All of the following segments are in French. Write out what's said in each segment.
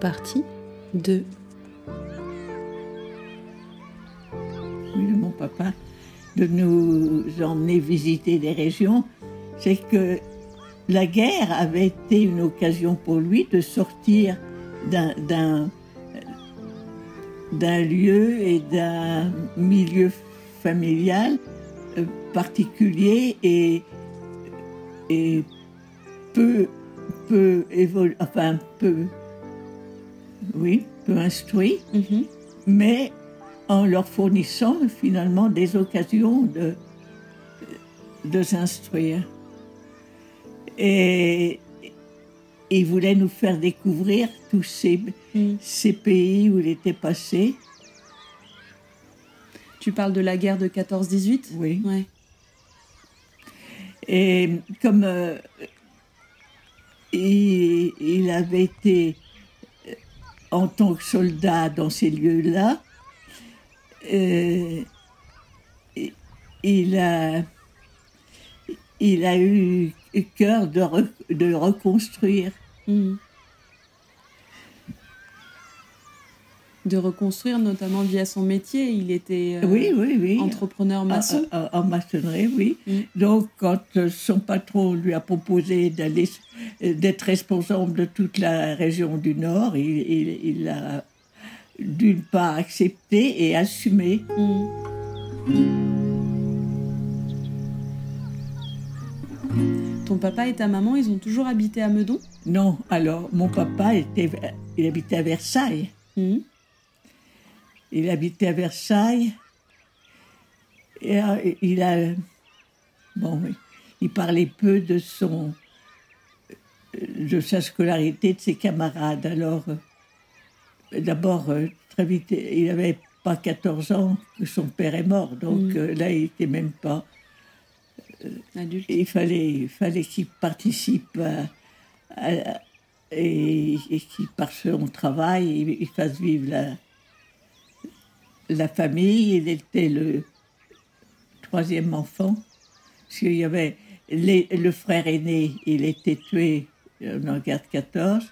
Partie 2 Oui, de mon papa, de nous emmener visiter des régions, c'est que la guerre avait été une occasion pour lui de sortir d'un, lieu et d'un milieu familial euh, particulier et, peu, peu enfin peu, oui, peu instruit, Mhm. mais en leur fournissant finalement des occasions de, de s'instruire. Et il voulait nous faire découvrir tous ces, Mm. ces pays où il était passé. Tu parles de la guerre de 14-18 Oui. Ouais. Et comme euh, il, il avait été en tant que soldat dans ces lieux-là, euh, il- a, eu cœur de, re- de reconstruire. Mhm. De reconstruire, notamment via son métier. Il était euh, oui, oui, oui. entrepreneur maçon. En, en- en maçonnerie, oui. Mm. Donc, quand euh, son patron lui a proposé d'aller, d'être responsable de toute la région du Nord, il, il, il a d'une part accepté et assumé. Mhm. Ton papa et ta maman, ils ont toujours habité à Meudon? Non, alors, mon papa, était, il habitait à Versailles. Mhm. Il habitait à Versailles. Et euh, il a. Bon, il parlait peu de son. de sa scolarité, de ses camarades. Alors, euh, d'abord, euh, très vite, il n'avait pas 14 ans que son père est mort. Donc Mm. là, il n'était même pas. Adulte. Il fallait, il fallait qu'il participe à- à- et, et qu'il, par son travail, il, il fasse vivre la, la famille. Il était le troisième enfant. Parce qu'il y avait les- le frère aîné, il était tué euh, en guerre de 14.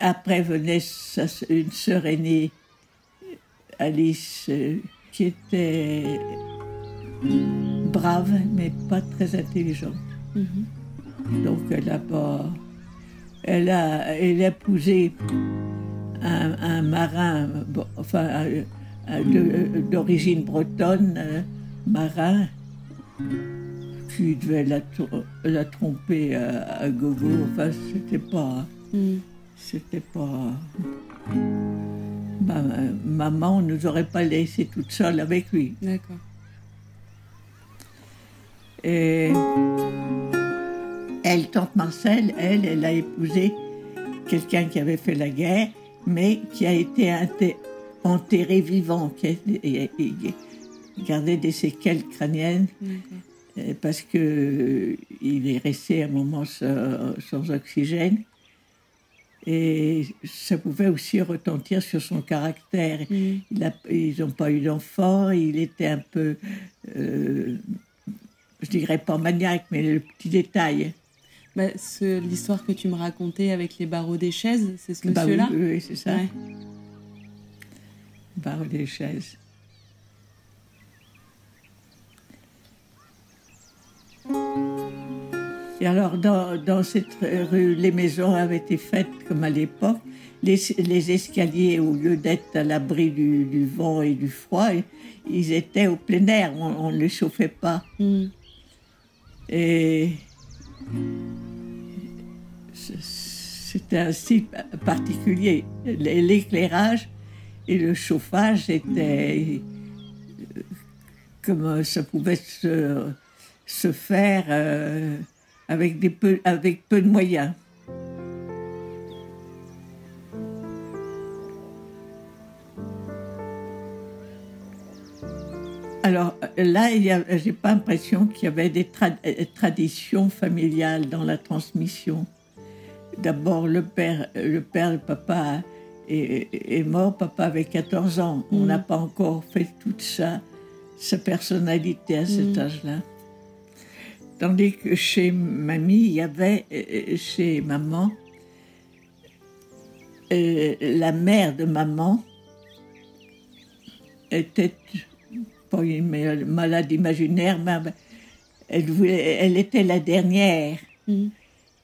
Après venait sa- une sœur aînée, Alice, euh, qui était brave, mais pas très intelligente. Mhm. Donc elle a pas. Elle a, elle a épousé un, un marin, bon, enfin, un- de- d'origine bretonne, euh, marin, qui devait la, la tromper à, à gogo. Enfin, c'était pas. Mhm. C'était pas. Ma, maman ne nous aurait pas laissé toute seule avec lui. D'accord. Et elle, tante Marcel, elle, elle a épousé quelqu'un qui avait fait la guerre, mais qui a été enté- enterré vivant, qui gardait des séquelles crâniennes, euh, parce que euh, il est resté un moment sans, sans oxygène. Et ça pouvait aussi retentir sur son caractère. Il a- ils n'ont pas eu d'enfant, il était un peu, euh, je dirais pas maniaque, mais le petit détail. Bah, L'histoire que tu me racontais avec les barreaux des chaises, c'est ce Bah monsieur-là oui, oui, c'est ça, Ouais. Barre des chaises. Et alors, dans, dans cette rue, les maisons avaient été faites comme à l'époque. Les, les escaliers, au lieu d'être à l'abri du, du vent et du froid, ils étaient au plein air, on ne les chauffait pas. Mhm. Et c'était un style particulier. L'éclairage et le chauffage étaient euh, comme ça pouvait se, se faire euh, avec, des peu, avec peu de moyens. Alors là, j'ai pas l'impression qu'il y avait des euh, traditions familiales dans la transmission. D'abord, le père, le père, le papa est, est mort. Papa avait 14 ans. On Mhm. n'a pas encore fait toute sa, sa personnalité à cet Mhm. âge-là. Tandis que chez mamie, il y avait, euh, chez maman, euh, la mère de maman était pas une malade imaginaire, mais elle, voulait, elle était la dernière. Mhm.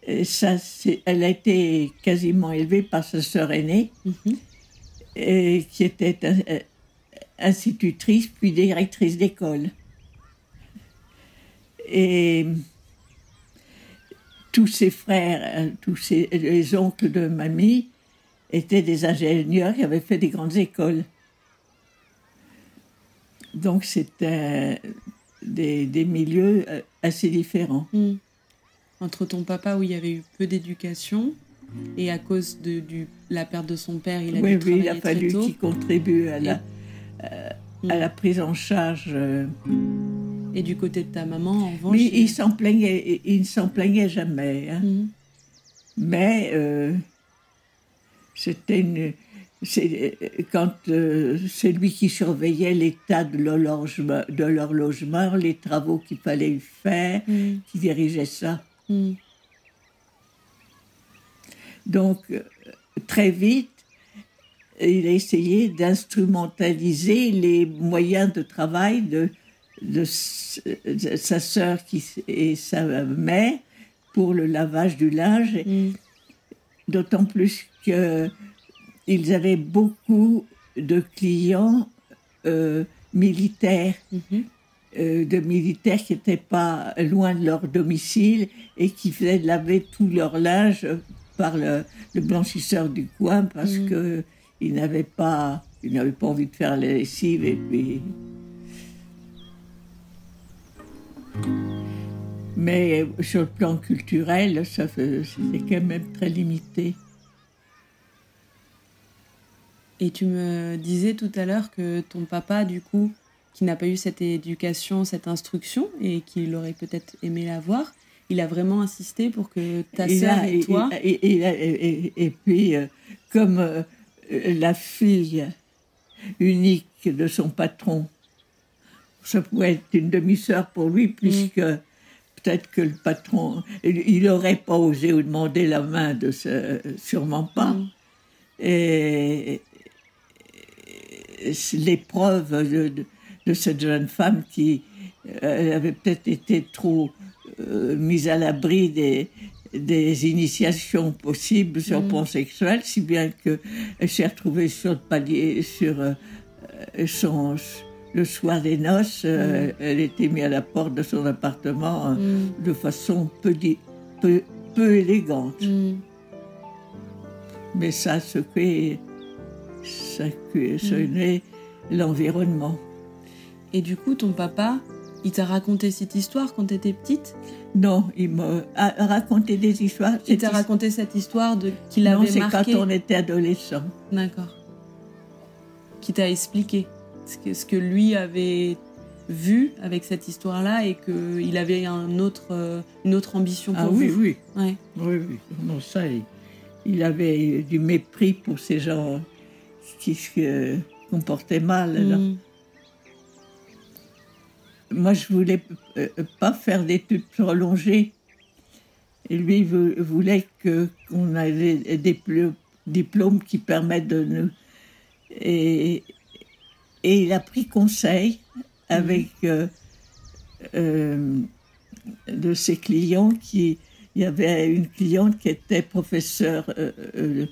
Et ça, c'est- elle a été quasiment élevée par sa sœur aînée, Mhm. et qui était euh, institutrice puis directrice d'école. Et tous ses frères, euh, tous ses, les oncles de mamie étaient des ingénieurs qui avaient fait des grandes écoles. Donc c'était des, des milieux euh, assez différents. Mhm. Entre ton papa, où il y avait eu peu d'éducation, et à cause de du, la perte de son père, il a oui, dû oui, il a fallu qu'il contribue à la, euh, à la prise en charge. euh, Et du côté de ta maman, en revanche, mais il- il s'en plaignait, il ne s'en plaignait jamais. hein. Mhm. Mais euh, c'était une. quand euh, c'est lui qui surveillait l'état de leur logement, de leur logement, les travaux qu'il fallait faire, Mhm. qui dirigeait ça. Mhm. Donc, euh, très vite, il a essayé d'instrumentaliser les moyens de travail de, de, s- de sa sœur qui, et sa mère pour le lavage du linge, Mhm. d'autant plus qu'ils avaient beaucoup de clients euh, militaires, Mhm. euh, de militaires qui n'étaient pas loin de leur domicile et qui faisaient laver tout leur linge par le, le blanchisseur du coin parce Mhm. que ils n'avaient pas, ils n'avaient pas envie de faire la lessive et puis. Mais sur le plan culturel, ça c'était quand même très limité. Et tu me disais tout à l'heure que ton papa, du coup, qui n'a pas eu cette éducation, cette instruction, et qu'il aurait peut-être aimé l'avoir, il a vraiment insisté pour que ta sœur et toi... et, et- et puis, euh, comme euh, la fille unique de son patron, ça pouvait être une demi-sœur pour lui, puisque peut-être que le patron, il n'aurait pas osé vous demander la main de ce, sûrement pas. Mm. Et, et l'épreuve de, de- de cette jeune femme qui euh, avait peut-être été trop euh, mise à l'abri des, des initiations possibles sur le plan sexuel, si bien qu'elle s'est retrouvée sur le palier, sur euh, son, le soir des noces, euh, elle était mise à la porte de son appartement Mm. de façon peu, di- peu, peu élégante. Mm. Mais ça secoué, ça l'environnement. Et du coup, ton papa, il t'a raconté cette histoire quand tu étais petite? Non, il m'a raconté des histoires. Il t'a raconté cette histoire de qu'il Non, avait c'est marqué quand on était adolescent. D'accord. Qui t'a expliqué ce que, ce que lui avait vu avec cette histoire-là et qu'il avait un autre, euh, une autre ambition pour Ah oui, oui, Ouais. oui, oui. Non, ça, il, il avait du mépris pour ces gens qui se comportaient mal. là. Mm. Moi, je voulais euh, pas faire d'études prolongées. Et lui, voulait que qu'on ait des diplômes qui permettent de nous. Et, et il a pris conseil avec euh, euh, de ses clients qui. Il y avait une cliente qui était professeure euh,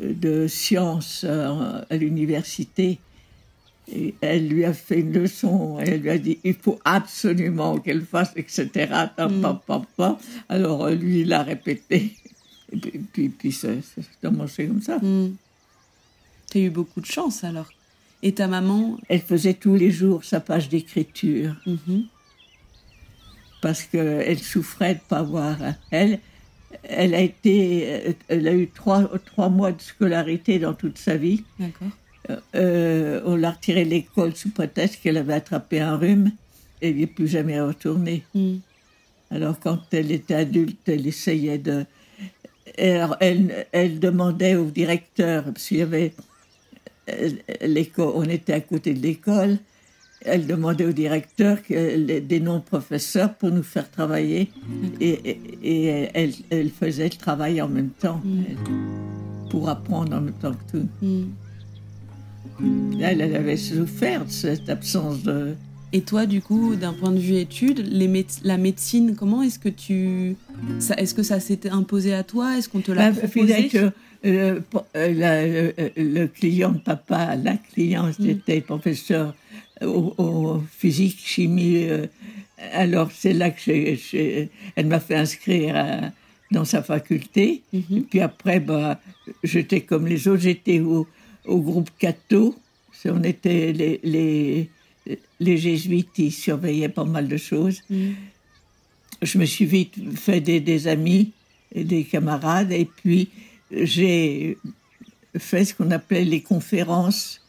de sciences à l'université. Et elle lui a fait une leçon, elle lui a dit il faut absolument qu'elle fasse, etc. Mm. pam, pam, pam. Alors euh, lui, il a répété. Et puis, puis, puis ça, ça commencé comme ça. Mm. T'as eu beaucoup de chance alors. Et ta maman? Elle faisait tous les jours sa page d'écriture Mhm. parce qu'elle souffrait de ne pas voir. Elle, elle a été, elle a eu trois, trois mois de scolarité dans toute sa vie. D'accord. Euh, on l'a retirée de l'école sous prétexte qu'elle avait attrapé un rhume et elle n'y est plus jamais retournée. Mm. Alors quand elle était adulte, elle essayait de... Alors, elle, elle demandait au directeur, parce qu'il y avait... euh, l'école- On était à côté de l'école, elle demandait au directeur des noms professeurs pour nous faire travailler. Et, et- et elle, elle faisait le travail en même temps. Mm. Elle- pour apprendre en même temps que tout. Mm. Elle, elle avait souffert de cette absence de. Et toi, du coup, d'un point de vue études, les méde- la médecine, comment est-ce que tu, est-ce que ça s'était imposé à toi? Est-ce qu'on te l'a Bah, proposé? que, euh, euh, la- euh, le client de papa, la cliente Mm. était professeur au, au physique, chimie. euh, alors c'est là que elle m'a fait inscrire à- dans sa faculté. Et Mhm. puis après, bah, j'étais comme les autres, j'étais au, au groupe Cato. On était les, les, les jésuites, ils surveillaient pas mal de choses. Mm. Je me suis vite fait des, des amis et des camarades. Et puis, j'ai fait ce qu'on appelait les conférences.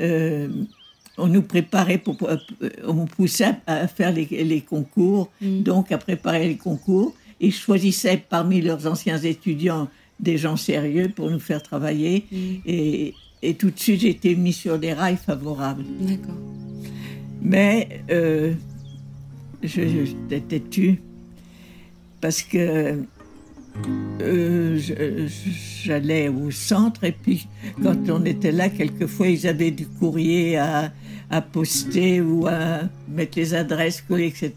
Euh, on nous préparait, pour, pour- on nous poussait à faire les, les concours, Mm. donc à préparer les concours. Ils choisissaient parmi leurs anciens étudiants des gens sérieux pour nous faire travailler. Mm. Et, et tout de suite, j'ai été mis sur des rails favorables. D'accord. Mais euh, je, je- j'étais têtu parce que euh, j'allais au centre et puis quand on était là, quelquefois ils avaient du courrier à, à poster ou à mettre les adresses etc.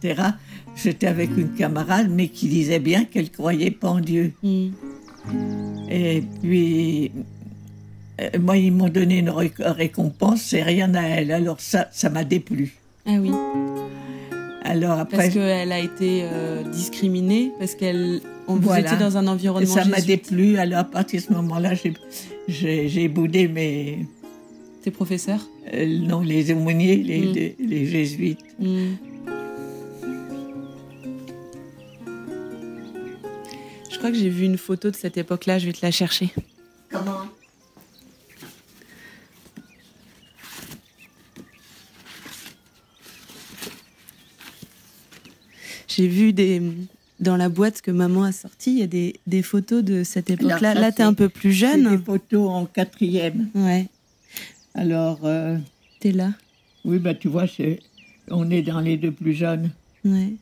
J'étais avec une camarade mais qui disait bien qu'elle croyait pas en Dieu. Mm. Et puis, euh, moi, ils m'ont donné une ré- récompense, c'est rien à elle. Alors ça, ça m'a déplu. Ah oui. Alors après, Parce qu'elle a été euh, discriminée, parce qu'elle, on vous Voilà. étiez dans un et environnement ça m'a déplu. Alors à partir de ce moment-là, j'ai- boudé mes, Tes professeurs? Euh, non, les aumôniers, les, Mm. les, les jésuites. Mm. Crois que j'ai vu une photo de cette époque-là, je vais te la chercher. Comment J'ai vu des dans la boîte que maman a sortie, il y a des, des photos de cette époque-là. Là, t'es c'est- un peu plus jeune. des photos en quatrième. Ouais, Alors, euh, t'es là. oui, bah tu vois, c'est- on est dans les deux plus jeunes. Ouais.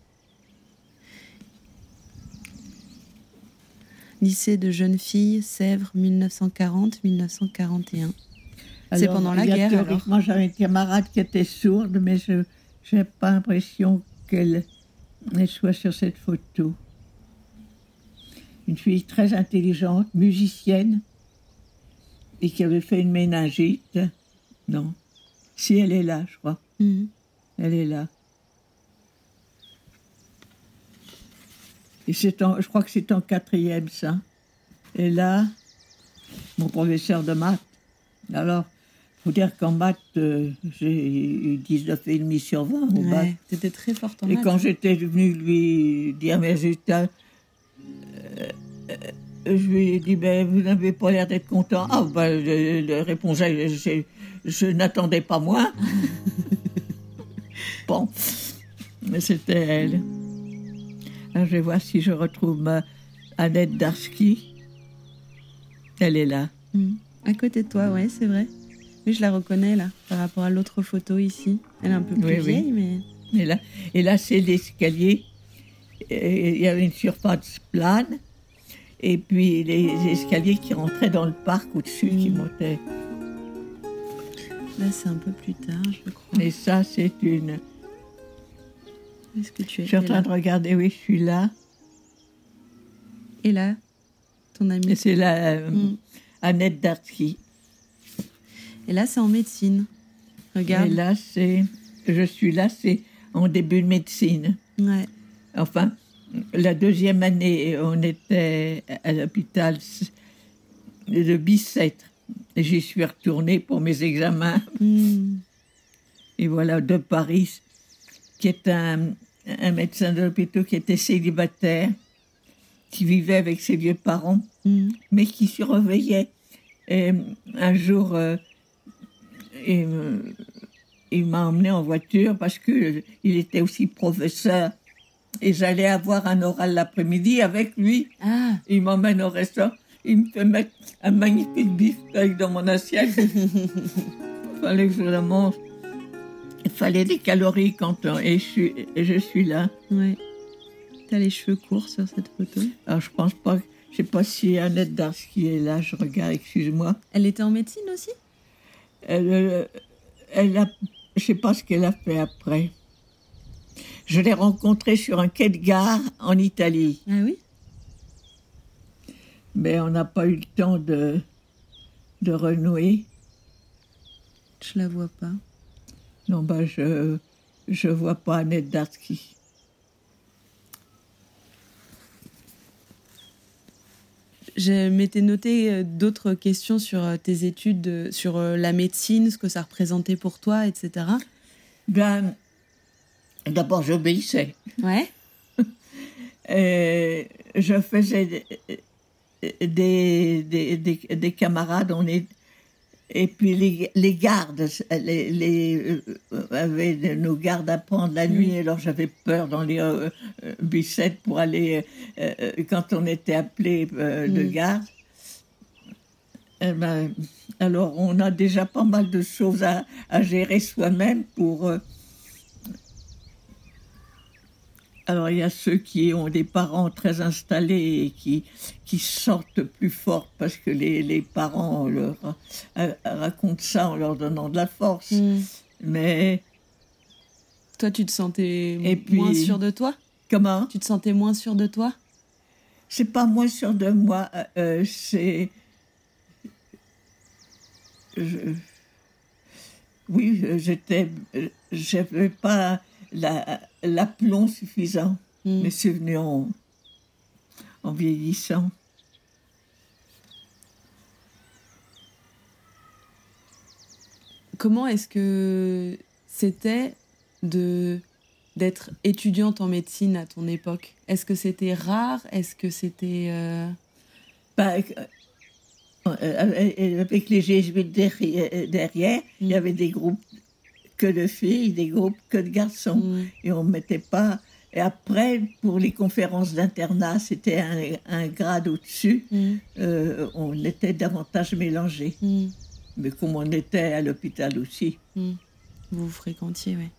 Lycée de jeunes filles, Sèvres, 1940-1941. C'est Alors, pendant la guerre, alors Théoriquement, j'avais une camarade qui était sourde, mais je n'ai pas l'impression qu'elle elle soit sur cette photo. Une fille très intelligente, musicienne, et qui avait fait une méningite. Non. Si, elle est là, je crois. Mhm. Elle est là. Et c'est en, je crois que c'est en quatrième, ça. Et là, mon professeur de maths. Alors, faut dire qu'en maths, euh, j'ai eu 19,5 sur 20 au bac. Ouais, t'étais très forte en Et maths. quand j'étais venu lui dire mes résultats, euh, euh, je lui ai dit ben, Vous n'avez pas l'air d'être content. Ah, ben, je, je répondais Je, je n'attendais pas moins. bon, mais c'était elle. Alors, je vais voir si je retrouve ma Annette Darsky. Elle est là. Mhm. À côté de toi, ouais, c'est vrai. Oui, je la reconnais là, par rapport à l'autre photo ici. Elle est un peu plus Oui, oui. vieille, mais. Et là, et là c'est l'escalier. Il y avait une surface plane. Et puis les escaliers qui rentraient dans le parc au-dessus, qui Mm. montaient. Là, c'est un peu plus tard, je crois. Et ça, c'est une. Est-ce que tu Je suis en train de regarder, oui, je suis là. Et là, ton ami. Et c'est la euh, Mm. Annette Dartsky. Et là, c'est en médecine. Regarde. Et là, c'est. Je suis là, c'est en début de médecine. Ouais. Enfin, la deuxième année, on était à l'hôpital de Bicêtre. J'y suis retournée pour mes examens. Mm. Et voilà, de Paris, qui est un, un médecin de l'hôpital qui était célibataire, qui vivait avec ses vieux parents, Mm. mais qui surveillait. Et un jour, euh, il, me- il m'a emmené en voiture parce qu'il était aussi professeur. Et j'allais avoir un oral l'après-midi avec lui. Ah, Il m'emmène au restaurant. Il me fait mettre un magnifique beefsteak dans mon assiette. Il fallait que je le mange. Il fallait des calories quand on... Et je suis, et je suis là. ouais. T'as les cheveux courts sur cette photo? Alors je pense pas Je sais pas si Annette Darsky est là, je regarde, excuse-moi. Elle était en médecine aussi? Elle, euh, elle a, je sais pas ce qu'elle a fait après. Je l'ai rencontrée sur un quai de gare en Italie. Ah oui? Mais on n'a pas eu le temps de, de renouer. Je la vois pas. Non, bah, je je vois pas Annette Darsky. Je m'étais noté euh, d'autres questions sur euh, tes études, euh, sur la médecine, ce que ça représentait pour toi, etc. Ben, d'abord, j'obéissais. Ouais. Et je faisais des, des, des, des- des camarades, on est, et puis les, les gardes, les, les, euh, avaient nos gardes à prendre la nuit, alors j'avais peur dans les euh, euh, Bissettes pour aller, euh, quand on était appelé de garde. Eh ben, alors on a déjà pas mal de choses à, à gérer soi-même pour... euh, alors il y a ceux qui ont des parents très installés et qui, qui sortent plus fort parce que les, les parents leur euh, racontent ça en leur donnant de la force. Mm. Mais Toi, tu te sentais Et puis- moins sûr de toi? comment? Tu te sentais moins sûr de toi? C'est pas moins sûr de moi, euh, euh, c'est. Je- Oui, j'étais. J'avais pas la- l'aplomb suffisant, Mm. mais c'est venu en, en vieillissant. Comment est-ce que c'était de d'être étudiante en médecine à ton époque? Est-ce que c'était rare? Est-ce que c'était euh, Bah, euh, euh, avec les jésuites derrière, derrière, il y Mm. avait des groupes que de filles, des groupes que de garçons. mm, et on mettait pas. Et après, pour les conférences d'internat, c'était un, un grade au-dessus. mm, euh, on était davantage mélangés. mm, Mais comme on était à l'hôpital aussi. vous vous fréquentiez, ouais.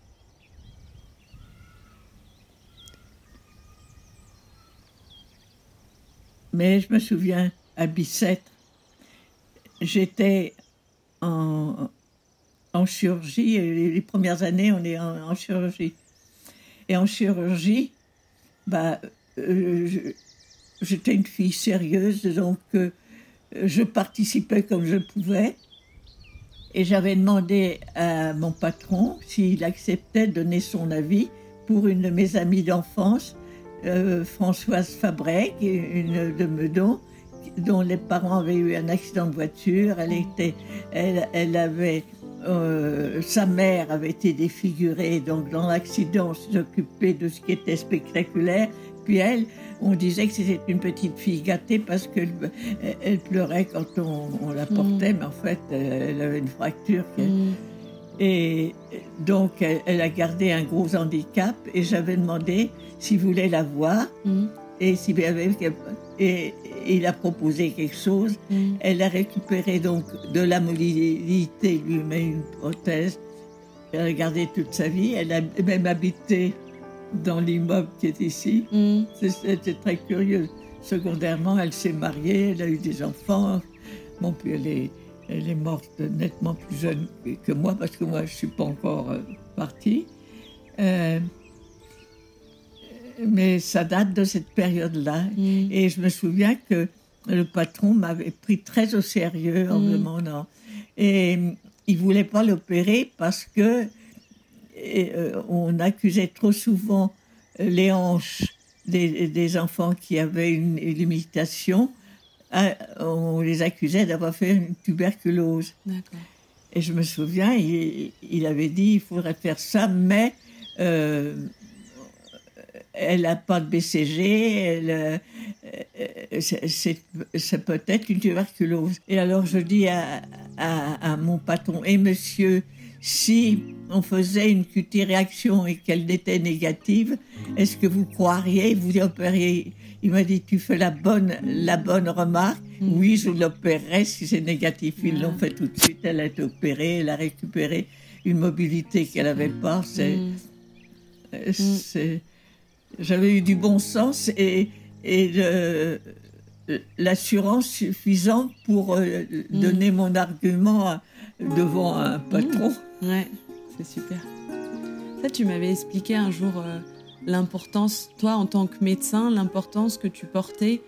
Mais je me souviens, à Bicêtre, j'étais en, en chirurgie. Les, premières années, on est en, chirurgie. Et en chirurgie, bah, euh, j'étais une fille sérieuse, donc euh, je participais comme je pouvais. Et j'avais demandé à mon patron s'il acceptait de donner son avis pour une de mes amies d'enfance, euh, Françoise Fabrec, une de Meudon, dont les parents avaient eu un accident de voiture. Elle, était, elle, elle avait, euh, sa mère avait été défigurée, donc dans l'accident, on s'occupait de ce qui était spectaculaire. Puis elle, on disait que c'était une petite fille gâtée parce qu'elle elle pleurait quand on, on la portait, mais en fait, elle avait une fracture. qui- Mm, et donc, elle, elle a gardé un gros handicap et j'avais demandé s'il voulait la voir mm, et s'il y avait et, et il a proposé quelque chose. mm. Elle a récupéré donc de la mobilité, lui met une prothèse. Elle a gardé toute sa vie. Elle a même habité dans l'immeuble qui est ici. Mm. C'était très curieux. Secondairement, elle s'est mariée, elle a eu des enfants. Bon, puis elle est, elle est morte nettement plus jeune que moi, parce que moi, je ne suis pas encore euh, partie. Euh, mais ça date de cette période-là. Mm. Et je me souviens que le patron m'avait pris très au sérieux en me Mm. demandant. Et euh, il ne voulait pas l'opérer parce que et, euh, on accusait trop souvent les hanches des, des enfants qui avaient une, une limitation. Ah, on les accusait d'avoir fait une tuberculose. Et je me souviens, il, il avait dit il faudrait faire ça, mais euh, elle n'a pas de BCG, euh, euh, c'est- peut-être une tuberculose. Et alors je dis à, à, à mon patron, et monsieur, si on faisait une QT-réaction et qu'elle était négative, est-ce que vous croiriez, vous opériez? Il m'a dit, tu fais la bonne, la bonne remarque. Oui, je l'opérerai si c'est négatif. Ils l'ont fait tout de suite. Elle a été opérée, elle a récupéré une mobilité qu'elle n'avait pas. C'est, Mm. c'est- J'avais eu du bon sens et, et le- l'assurance suffisante pour euh, donner mon argument devant un patron. Ouais, c'est super. Ça, tu m'avais expliqué un jour euh, l'importance, toi en tant que médecin, l'importance que tu portais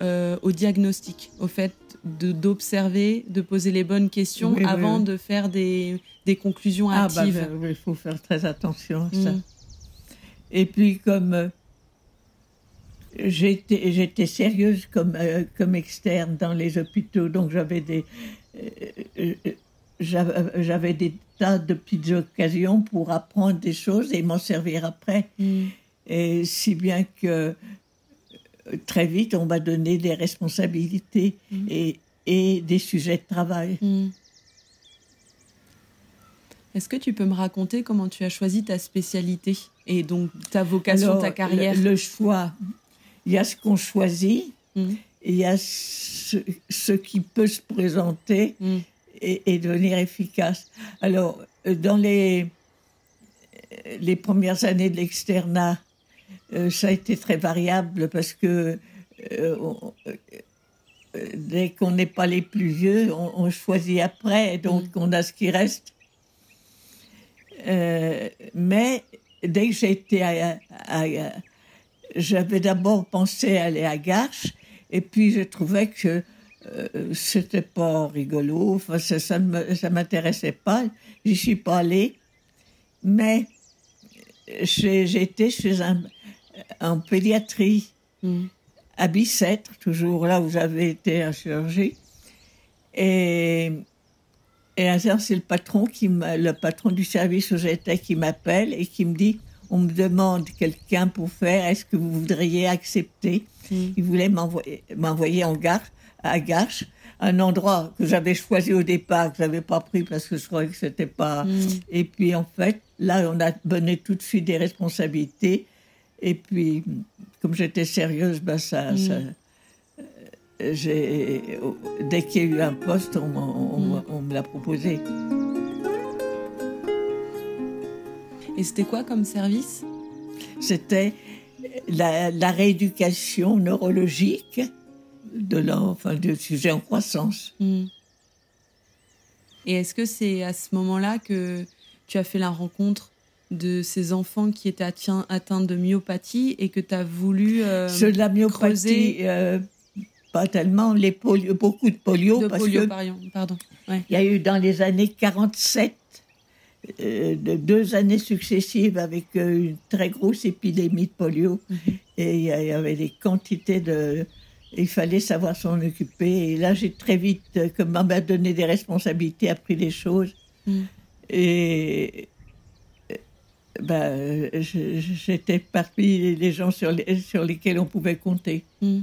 euh, au diagnostic, au fait d'observer, de, poser les bonnes questions avant de faire des, des conclusions ah, bah, hâtives. il faut faire très attention à ça. Mm. Et puis comme euh, j'étais j'étais sérieuse comme comme externe dans les hôpitaux, donc j'avais des j'avais des tas de petites occasions pour apprendre des choses et m'en servir après. Mm. Et si bien que euh, très vite, on m'a donné des responsabilités mm. et, et, des sujets de travail. Mm. Est-ce que tu peux me raconter comment tu as choisi ta spécialité et donc ta vocation, ta carrière le, choix, il y a ce qu'on choisit, il y a ce, ce, qui peut se présenter et, devenir efficace. Alors, euh, dans les, les premières années de l'externat, euh, ça a été très variable parce que euh, dès qu'on n'est pas les plus vieux, on, choisit après, donc mm. on a ce qui reste. Mais dès que j'étais à, j'avais d'abord pensé aller à Garches, et puis je trouvais que euh, c'était pas rigolo, enfin, ça, ça ne m'intéressait pas, j'y suis pas allée. Mais j'étais chez un, en pédiatrie, mm. à Bicêtre, toujours là où j'avais été en chirurgie. Et, et un jour, c'est le patron, qui le patron du service où j'étais qui m'appelle et qui me dit on me demande quelqu'un pour faire, est-ce que vous voudriez accepter? Mm. Il voulait m'envoyer en garde à Gache, un endroit que j'avais choisi au départ, que j'avais pas pris parce que je croyais que c'était pas. Mm. Et puis en fait, là, on a donné tout de suite des responsabilités. Et puis, comme j'étais sérieuse, ben ça, mm. j'ai, dès qu'il y a eu un poste, on, mm. on me l'a proposé. Et c'était quoi comme service? C'était la, la, rééducation neurologique de l'enfant, de sujet en croissance. Hmm. Et est-ce que c'est à ce moment-là que tu as fait la rencontre de ces enfants qui étaient atteints de myopathie et que tu as voulu euh, de la myopathie, euh, pas tellement, les polio, beaucoup de polio. De polio, pardon. Il y a eu dans les années 47 euh, de deux années successives avec une très grosse épidémie de polio. Mhm. Et il y avait des quantités de, il fallait savoir s'en occuper. Et là, j'ai très vite, euh, comme on m'a donné des responsabilités, appris des choses. Mm. Et ben, j'étais parmi les gens sur, les, sur lesquels on pouvait compter. Mm.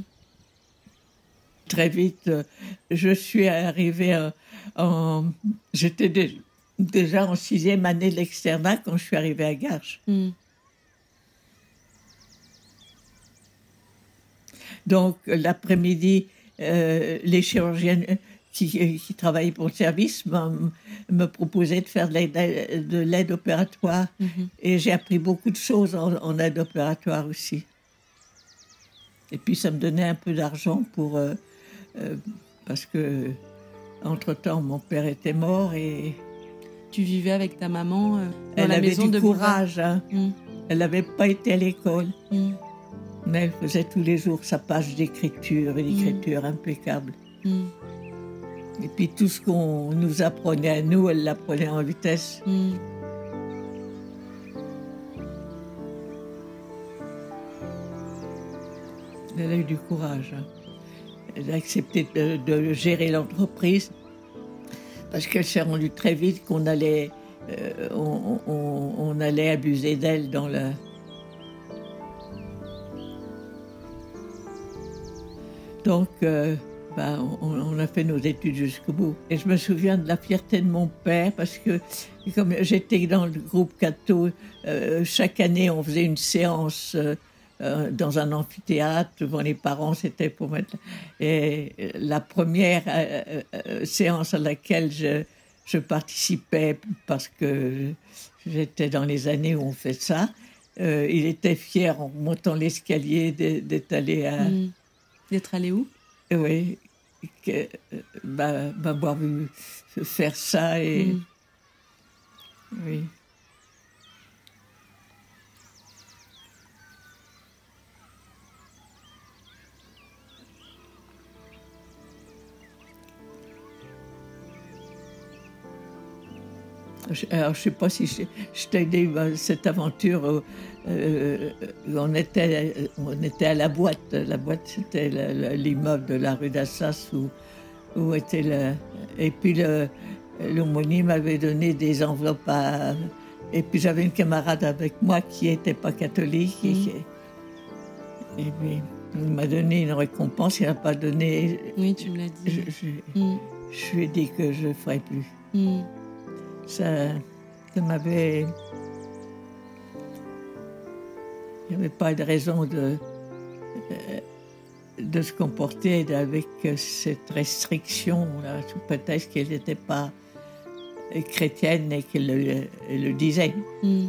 Très vite, euh, je suis arrivée en. J'étais déjà en sixième année de l'externat quand je suis arrivée à Garches. Mm. Donc, l'après-midi, euh, les chirurgiennes qui, qui, travaillaient pour le service me proposaient de faire de l'aide opératoire. Mhm. Et j'ai appris beaucoup de choses en, aide opératoire aussi. Et puis, ça me donnait un peu d'argent pour. Euh, euh, parce que, entre-temps, mon père était mort et. Tu vivais avec ta maman dans Elle la avait maison du de courage. Hein. Mm. Elle n'avait pas été à l'école. Mm. Mais elle faisait tous les jours sa page d'écriture, une mm. écriture impeccable. Et puis tout ce qu'on nous apprenait à nous, elle l'apprenait en vitesse. Elle a eu du courage. Hein. Accepté de, gérer l'entreprise parce qu'elle s'est rendue très vite qu'on allait, euh, on, allait abuser d'elle dans la, Donc, ben, on, a fait nos études jusqu'au bout. Et je me souviens de la fierté de mon père parce que, comme j'étais dans le groupe Cato, euh, chaque année on faisait une séance euh, dans un amphithéâtre devant les parents. C'était pour mettre. Et la première séance à laquelle je, je, participais parce que j'étais dans les années où on fait ça, il était fier en montant l'escalier d'être allé à. Mm. D'être allé où? Oui, que, bah, m'avoir vu faire ça et. Mm. Oui. Alors, je ne sais pas si je, je t'ai dit cette aventure où, euh, on, était, on était à la boîte. La boîte, c'était le- le- l'immeuble de la rue d'Assas où, où était le. Et puis, l'aumônier m'avait donné des enveloppes à. Et puis, j'avais une camarade avec moi qui n'était pas catholique. Et, Mhm. et puis, il m'a donné une récompense. Il n'a pas donné. Oui, tu me l'as dit. je- Mm. je lui ai dit que je ne ferais plus Mm. Ça, ça m'avait. Il n'y avait pas de raison de, euh, de se comporter avec cette restriction, là, sous prétexte qu'elle n'était pas chrétienne et qu'elle le, disait. Mm.